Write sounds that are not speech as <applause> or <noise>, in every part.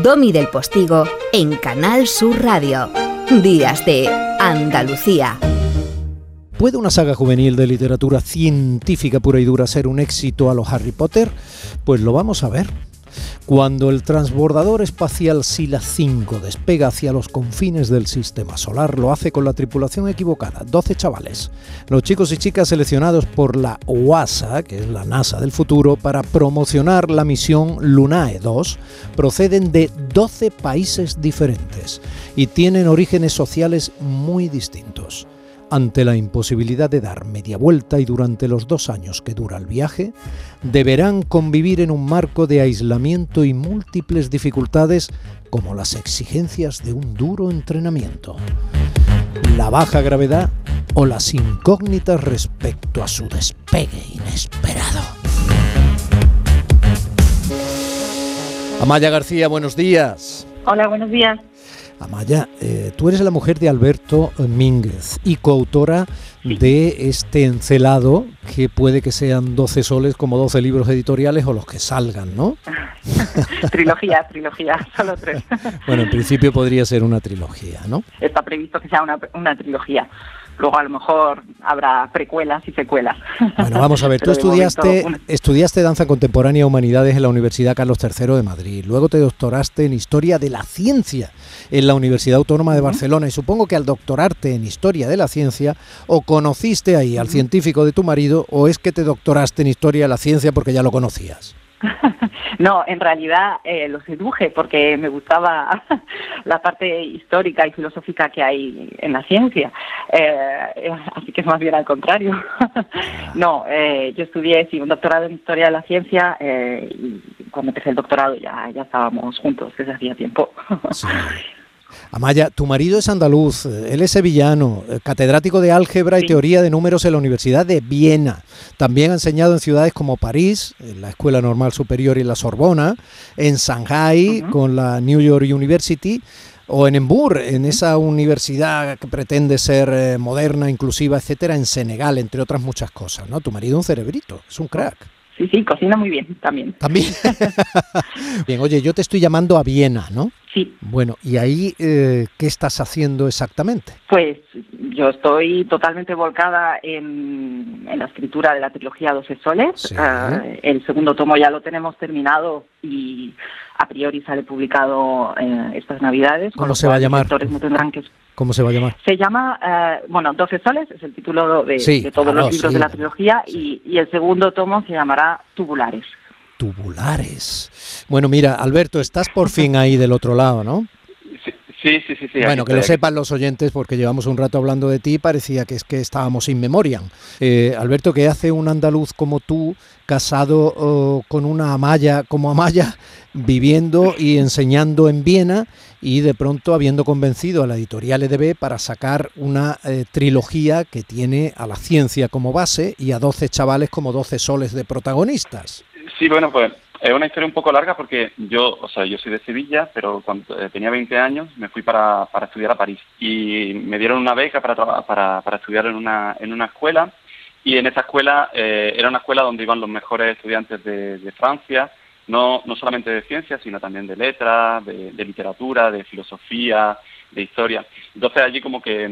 Domi del Postigo en Canal Sur Radio. Días de Andalucía. ¿Puede una saga juvenil de literatura científica pura y dura ser un éxito a los Harry Potter? Pues lo vamos a ver. Cuando el transbordador espacial Sila 5 despega hacia los confines del sistema solar, lo hace con la tripulación equivocada, 12 chavales. Los chicos y chicas seleccionados por la UASA, que es la NASA del futuro, para promocionar la misión Lunae 2, proceden de 12 países diferentes y tienen orígenes sociales muy distintos. Ante la imposibilidad de dar media vuelta y durante los dos años que dura el viaje, deberán convivir en un marco de aislamiento y múltiples dificultades como las exigencias de un duro entrenamiento, la baja gravedad o las incógnitas respecto a su despegue inesperado. Amaya García, buenos días. Hola, buenos días. Amaya, eh, tú eres la mujer de Alberto Mínguez y coautora de este encelado que puede que sean 12 soles como 12 libros editoriales o los que salgan, ¿no? <laughs> trilogía, trilogía, solo tres. <laughs> bueno, en principio podría ser una trilogía, ¿no? Está previsto que sea una, una trilogía. Luego a lo mejor habrá precuelas y secuelas. Bueno, vamos a ver, <laughs> tú estudiaste, estudiaste danza contemporánea y humanidades en la Universidad Carlos III de Madrid, luego te doctoraste en Historia de la Ciencia en la Universidad Autónoma de Barcelona. Y supongo que al doctorarte en Historia de la Ciencia o conociste ahí al científico de tu marido o es que te doctoraste en Historia de la Ciencia porque ya lo conocías. <laughs> no, en realidad eh, lo seduje porque me gustaba <laughs> la parte histórica y filosófica que hay en la ciencia. Eh, así que es más bien al contrario. <laughs> no, eh, yo estudié sí, un doctorado en historia de la ciencia y cuando empecé el doctorado ya, ya estábamos juntos desde hacía tiempo. Amaya, tu marido es andaluz, él es sevillano, eh, catedrático de álgebra y teoría de números en la Universidad de Viena. También ha enseñado en ciudades como París, en la Escuela Normal Superior y la Sorbona, en Shanghai con la New York University o en Embur, en esa universidad que pretende ser eh, moderna, inclusiva, etcétera, en Senegal, entre otras muchas cosas, ¿no? Tu marido es un cerebrito, es un crack. Sí, sí, cocina muy bien también. También. <laughs> <laughs> bien, oye, yo te estoy llamando a Viena, ¿no? Sí. Bueno, ¿y ahí eh, qué estás haciendo exactamente? Pues yo estoy totalmente volcada en, la escritura de la trilogía 12 soles. Ah, el segundo tomo ya lo tenemos terminado y a priori sale publicado eh, estas navidades. ¿Cómo se va a llamar? no tendrán que ¿Cómo se va a llamar? Se llama, eh, bueno, 12 soles, es el título de, todos los libros de la trilogía, y, el segundo tomo se llamará Tubulares. Tubulares. Bueno, mira, Alberto, estás por fin ahí del otro lado, ¿no? Sí, sí, sí. sí bueno, que lo sepan los oyentes porque llevamos un rato hablando de ti y parecía que es que estábamos sin memoria. Eh, Alberto, ¿qué hace un andaluz como tú, casado oh, con una Amaya como Amaya, viviendo y enseñando en Viena y de pronto habiendo convencido a la editorial EDB para sacar una eh, trilogía que tiene a la ciencia como base y a 12 chavales como 12 soles de protagonistas? Sí, bueno, pues es una historia un poco larga porque yo, o sea, yo soy de Sevilla, pero cuando eh, tenía 20 años me fui para, para estudiar a París. Y me dieron una beca para, para, para estudiar en una, en una escuela. Y en esa escuela eh, era una escuela donde iban los mejores estudiantes de, Francia, no, no solamente de ciencias, sino también de letras, de, literatura, de filosofía, de historia. Entonces allí como que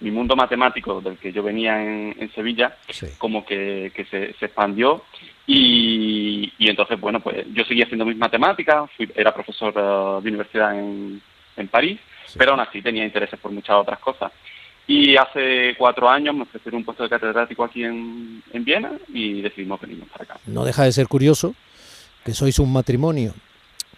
mi mundo matemático del que yo venía en, Sevilla, como que, que se, se, expandió y, entonces, bueno, pues yo seguía haciendo mis matemáticas, fui, era profesor eh, de universidad en, en París, pero aún así tenía intereses por muchas otras cosas. Y hace cuatro años me ofrecieron un puesto de catedrático aquí en, en Viena y decidimos venirnos para acá. No deja de ser curioso que sois un matrimonio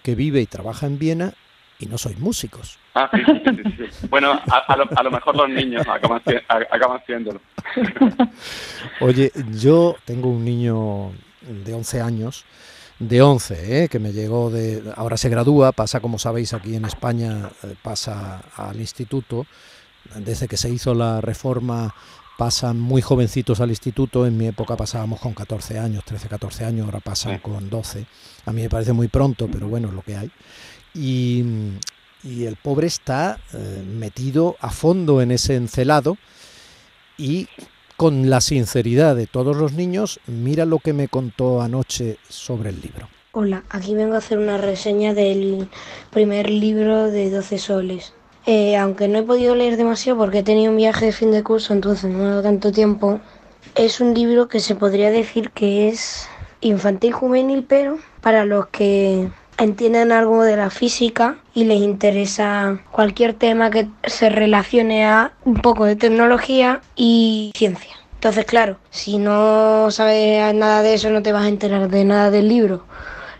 que vive y trabaja en Viena y no sois músicos. Ah, sí, sí, sí, Bueno, a, lo, a, lo, mejor los niños acaban, acaban haciéndolo. <laughs> Oye, yo tengo un niño de 11 años, de 11, ¿eh? que me llegó de... Ahora se gradúa, pasa, como sabéis, aquí en España, eh, pasa al instituto. Desde que se hizo la reforma pasan muy jovencitos al instituto, en mi época pasábamos con 14 años, 13, 14 años, ahora pasan con 12. A mí me parece muy pronto, pero bueno, es lo que hay. Y, y el pobre está eh, metido a fondo en ese encelado y con la sinceridad de todos los niños, mira lo que me contó anoche sobre el libro. Hola, aquí vengo a hacer una reseña del primer libro de 12 soles. Eh, aunque no he podido leer demasiado porque he tenido un viaje de fin de curso, entonces no he dado tanto tiempo, es un libro que se podría decir que es infantil juvenil, pero para los que entienden algo de la física y les interesa cualquier tema que se relacione a un poco de tecnología y ciencia. Entonces, claro, si no sabes nada de eso no te vas a enterar de nada del libro,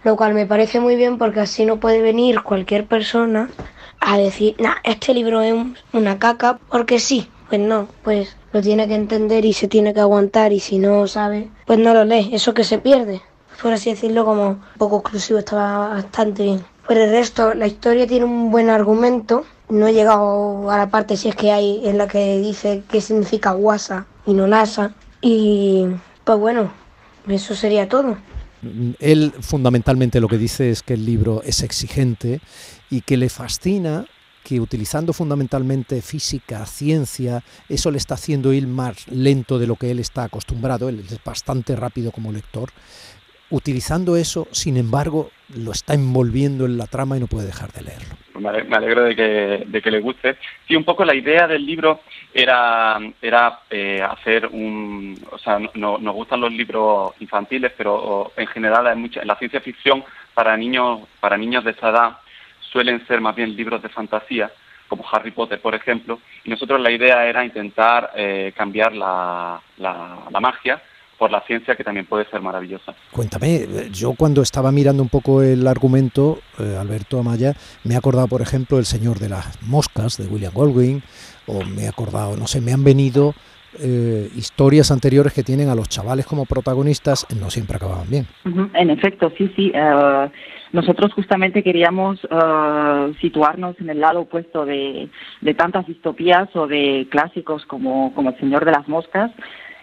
lo cual me parece muy bien porque así no puede venir cualquier persona a decir, nah, este libro es una caca porque sí. Pues no, pues lo tiene que entender y se tiene que aguantar y si no sabe, pues no lo lee, eso que se pierde por así decirlo, como poco exclusivo, estaba bastante bien. Por el resto, la historia tiene un buen argumento. No he llegado a la parte, si es que hay, en la que dice qué significa guasa y no NASA. Y pues bueno, eso sería todo. Él fundamentalmente lo que dice es que el libro es exigente y que le fascina que utilizando fundamentalmente física, ciencia, eso le está haciendo ir más lento de lo que él está acostumbrado, él es bastante rápido como lector, utilizando eso, sin embargo, lo está envolviendo en la trama y no puede dejar de leerlo. Me alegro de que, de que le guste. Sí, un poco la idea del libro era, era eh, hacer un... O sea, no, nos gustan los libros infantiles, pero en general hay mucha, la ciencia ficción para niños, para niños de esa edad suelen ser más bien libros de fantasía, como Harry Potter, por ejemplo, y nosotros la idea era intentar eh, cambiar la, la magia por la ciencia que también puede ser maravillosa. Cuéntame, yo cuando estaba mirando un poco el argumento, eh, Alberto Amaya, me he acordado, por ejemplo, El Señor de las Moscas de William Goldwyn, o me he acordado, no sé, me han venido eh, historias anteriores que tienen a los chavales como protagonistas, no siempre acababan bien. En efecto, sí, sí. Eh, nosotros justamente queríamos situarnos en el lado opuesto de, de tantas distopías o de clásicos como, como El Señor de las Moscas,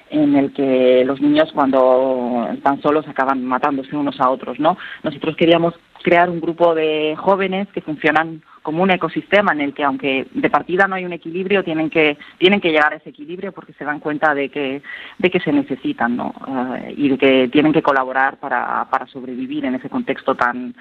en el que los niños cuando están solos acaban matándose unos a otros, ¿no? Nosotros queríamos crear un grupo de jóvenes que funcionan como un ecosistema en el que aunque de partida no hay un equilibrio tienen que tienen que llegar a ese equilibrio porque se dan cuenta de que de que se necesitan no eh, y de que tienen que colaborar para, para sobrevivir en ese contexto tan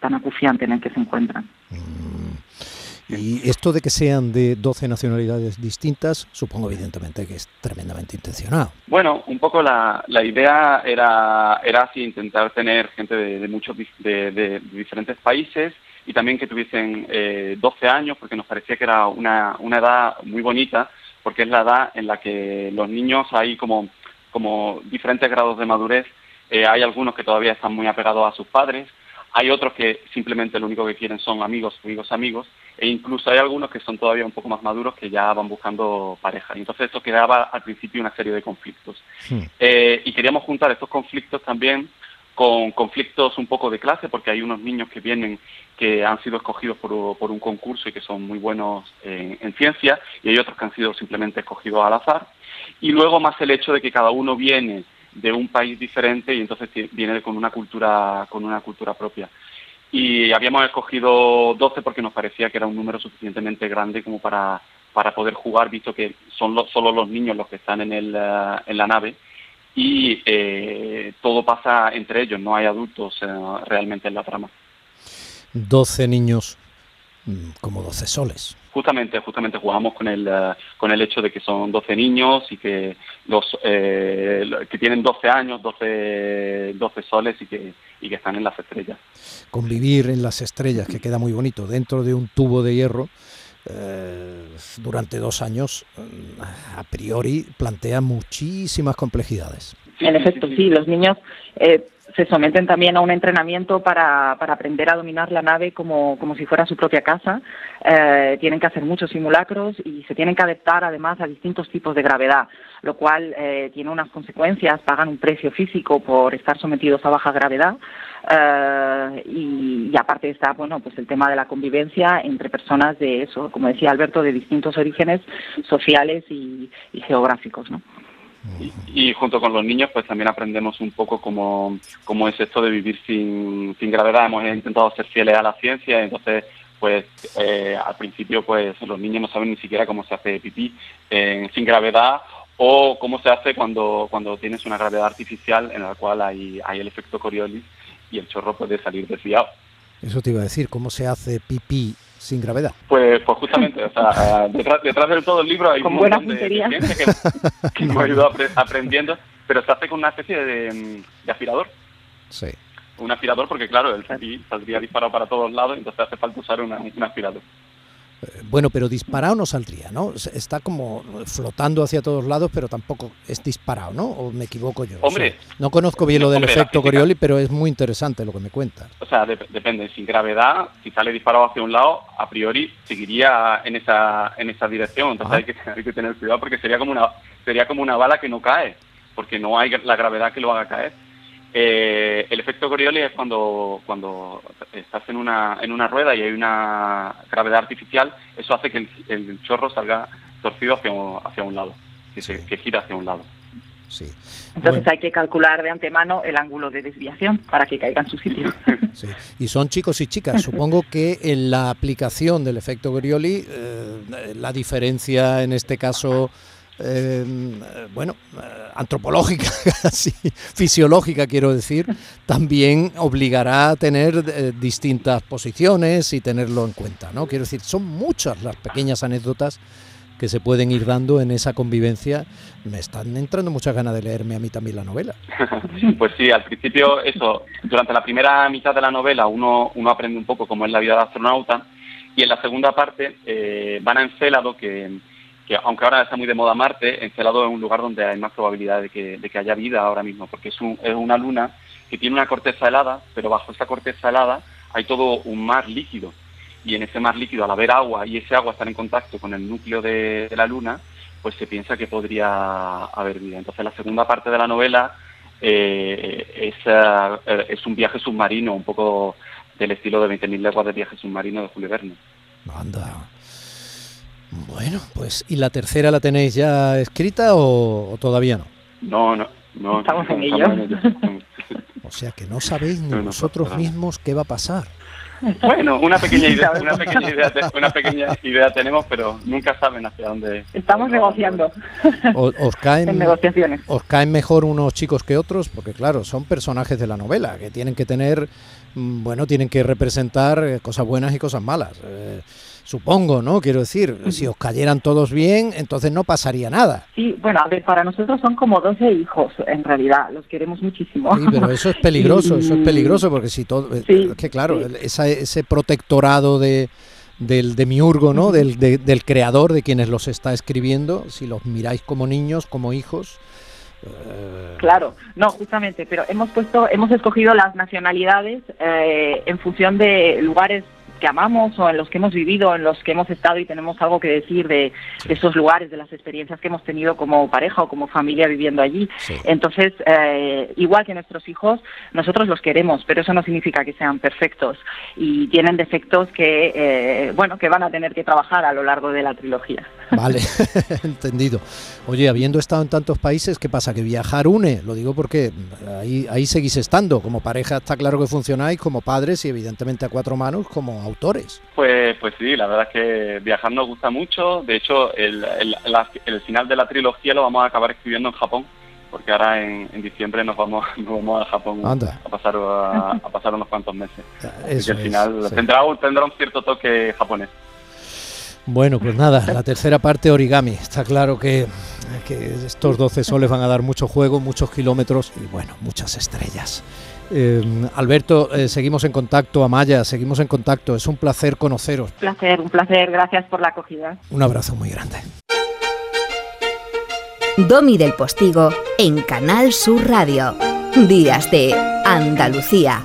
tan acuciante en el que se encuentran. Mm. Y esto de que sean de 12 nacionalidades distintas, supongo evidentemente que es tremendamente intencionado. Bueno, un poco la, la idea era, era así, intentar tener gente de, muchos de, diferentes países y también que tuviesen eh, 12 años, porque nos parecía que era una, una edad muy bonita, porque es la edad en la que los niños hay como, como diferentes grados de madurez. Eh, hay algunos que todavía están muy apegados a sus padres, hay otros que simplemente lo único que quieren son amigos, amigos, amigos, e incluso hay algunos que son todavía un poco más maduros que ya van buscando pareja. Y entonces esto creaba al principio una serie de conflictos. Eh, y queríamos juntar estos conflictos también con conflictos un poco de clase, porque hay unos niños que vienen que han sido escogidos por, por un concurso y que son muy buenos en, en, ciencia, y hay otros que han sido simplemente escogidos al azar. Y luego más el hecho de que cada uno viene de un país diferente y entonces viene con una cultura, con una cultura propia. Y habíamos escogido 12 porque nos parecía que era un número suficientemente grande como para, para poder jugar, visto que son solo los niños los que están en, el, eh, en la nave y eh, todo pasa entre ellos, no hay adultos eh, realmente en la trama. 12 niños como 12 soles. Justamente, justamente jugamos con el, eh, con el hecho de que son 12 niños y que, los, eh, que tienen 12 años, 12, 12 soles y que, y que están en las estrellas. Convivir en las estrellas, que queda muy bonito, dentro de un tubo de hierro, eh, durante dos años, a priori plantea muchísimas complejidades. En efecto, sí, los niños eh, se someten también a un entrenamiento para, para aprender a dominar la nave como, como si fuera su propia casa. Eh, tienen que hacer muchos simulacros y se tienen que adaptar además a distintos tipos de gravedad, lo cual eh, tiene unas consecuencias, pagan un precio físico por estar sometidos a baja gravedad. Eh, y, aparte está bueno pues el tema de la convivencia entre personas de eso como decía Alberto de distintos orígenes sociales y, y geográficos no y, junto con los niños, pues también aprendemos un poco cómo, cómo es esto de vivir sin, sin gravedad. Hemos intentado ser fieles a la ciencia, entonces, pues eh, al principio, pues los niños no saben ni siquiera cómo se hace pipí sin gravedad o cómo se hace cuando, cuando tienes una gravedad artificial en la cual hay, hay el efecto Coriolis y el chorro puede salir desviado. Eso te iba a decir, ¿cómo se hace pipí sin gravedad? Pues, pues justamente, o sea, <laughs> detrás, detrás de todo el libro hay Con un montón de, ciencia que, que hemos ido apre- <laughs> aprendiendo, pero se hace con una especie de, mm, de aspirador. Sí. Un aspirador porque, claro, el saldría disparado para todos lados, entonces hace falta usar una- un aspirador. Bueno, pero disparado no saldría, ¿no? Está como flotando hacia todos lados, pero tampoco es disparado, ¿no? ¿O me equivoco yo? Hombre. O sea, no conozco bien lo del Hombre, efecto. Coriolis, pero es muy interesante lo que me cuentas. O sea, dep- depende, sin gravedad, si sale disparado hacia un lado, a priori seguiría en esa en esa dirección. Entonces hay que, hay que tener cuidado porque sería como una sería como una bala que no cae, porque no hay la gravedad que lo haga caer. Eh, el efecto Coriolis es cuando cuando estás en una en una rueda y hay una gravedad artificial, eso hace que el, el chorro salga torcido hacia un, hacia un lado, que, se, que gira hacia un lado. Sí. Entonces Bueno, hay que calcular de antemano el ángulo de desviación para que caiga en su sitio. <laughs> sí. Y son chicos y chicas. Supongo que en la aplicación del efecto Coriolis, eh, la diferencia en este caso, eh, bueno, eh, antropológica, <laughs> casi fisiológica, quiero decir, también obligará a tener eh, distintas posiciones y tenerlo en cuenta, ¿no? Quiero decir, son muchas las pequeñas anécdotas que se pueden ir dando en esa convivencia. Me están entrando muchas ganas de leerme a mí también la novela. <laughs> Pues sí, al principio eso, durante la primera mitad de la novela uno, uno aprende un poco cómo es la vida de astronauta y en la segunda parte eh, van a Encélado, que, que aunque ahora está muy de moda Marte, Encélado es un lugar donde hay más probabilidad de que, haya vida ahora mismo, porque es, un- es una luna que tiene una corteza helada, pero bajo esa corteza helada hay todo un mar líquido y en ese mar líquido al haber agua y ese agua estar en contacto con el núcleo de, la luna, pues se piensa que podría haber vida. Entonces la segunda parte de la novela eh, es, eh, es un viaje submarino, un poco del estilo de 20.000 leguas de viaje submarino de Julio Verne. Anda. Bueno, pues ¿y la tercera la tenéis ya escrita o, o todavía no? No, no, no. Estamos en ello. <laughs> O sea que no sabéis ni No, vosotros mismos qué va a pasar. Bueno, una pequeña <laughs> idea, una pequeña idea, una pequeña idea tenemos, pero nunca saben hacia dónde. Estamos negociando ¿Os caen, en negociaciones. ¿Os caen mejor unos chicos que otros? Porque claro, son personajes de la novela que tienen que tener, mm, bueno, tienen que representar eh, cosas buenas y cosas malas. Eh, supongo, ¿no? Quiero decir, si os cayeran todos bien, entonces no pasaría nada. Sí, bueno, a ver, para nosotros son como 12 hijos, en realidad, los queremos muchísimo. Sí, pero eso es peligroso, eso es peligroso porque si todo, eh, Sí, es que claro, sí. el- esa- ese protectorado de del demiurgo, ¿no? Del, de- del creador de quienes los está escribiendo, si los miráis como niños, como hijos, eh, Claro, no, justamente, pero hemos puesto, hemos escogido las nacionalidades eh, en función de lugares que amamos o en los que hemos vivido, en los que hemos estado y tenemos algo que decir de, de esos lugares, de las experiencias que hemos tenido como pareja o como familia viviendo allí. sí. Entonces, eh, igual que nuestros hijos, nosotros los queremos, pero eso no significa que sean perfectos y tienen defectos que, eh, bueno, que van a tener que trabajar a lo largo de la trilogía. Vale, <laughs> entendido. Oye, habiendo estado en tantos países, ¿qué pasa? Que viajar une, lo digo porque ahí, ahí seguís estando. Como pareja está claro que funcionáis, como padres y evidentemente a cuatro manos como autores. Pues, pues sí, la verdad es que viajar nos gusta mucho. De hecho, el, el, la- el final de la trilogía lo vamos a acabar escribiendo en Japón, porque ahora en, en diciembre nos vamos, <laughs> nos vamos a Japón Anda. a pasar a, a pasar unos cuantos meses. <laughs> Así que al es, final sí. tendrá, un- tendrá un cierto toque japonés. Bueno, pues nada, la tercera parte origami. Está claro que, que estos 12 soles van a dar mucho juego, muchos kilómetros y bueno, muchas estrellas. Eh, Alberto, eh, seguimos en contacto, Amaya, seguimos en contacto. Es un placer conoceros. Un placer, un placer, gracias por la acogida. Un abrazo muy grande. Domi del Postigo en Canal Sur Radio. Días de Andalucía.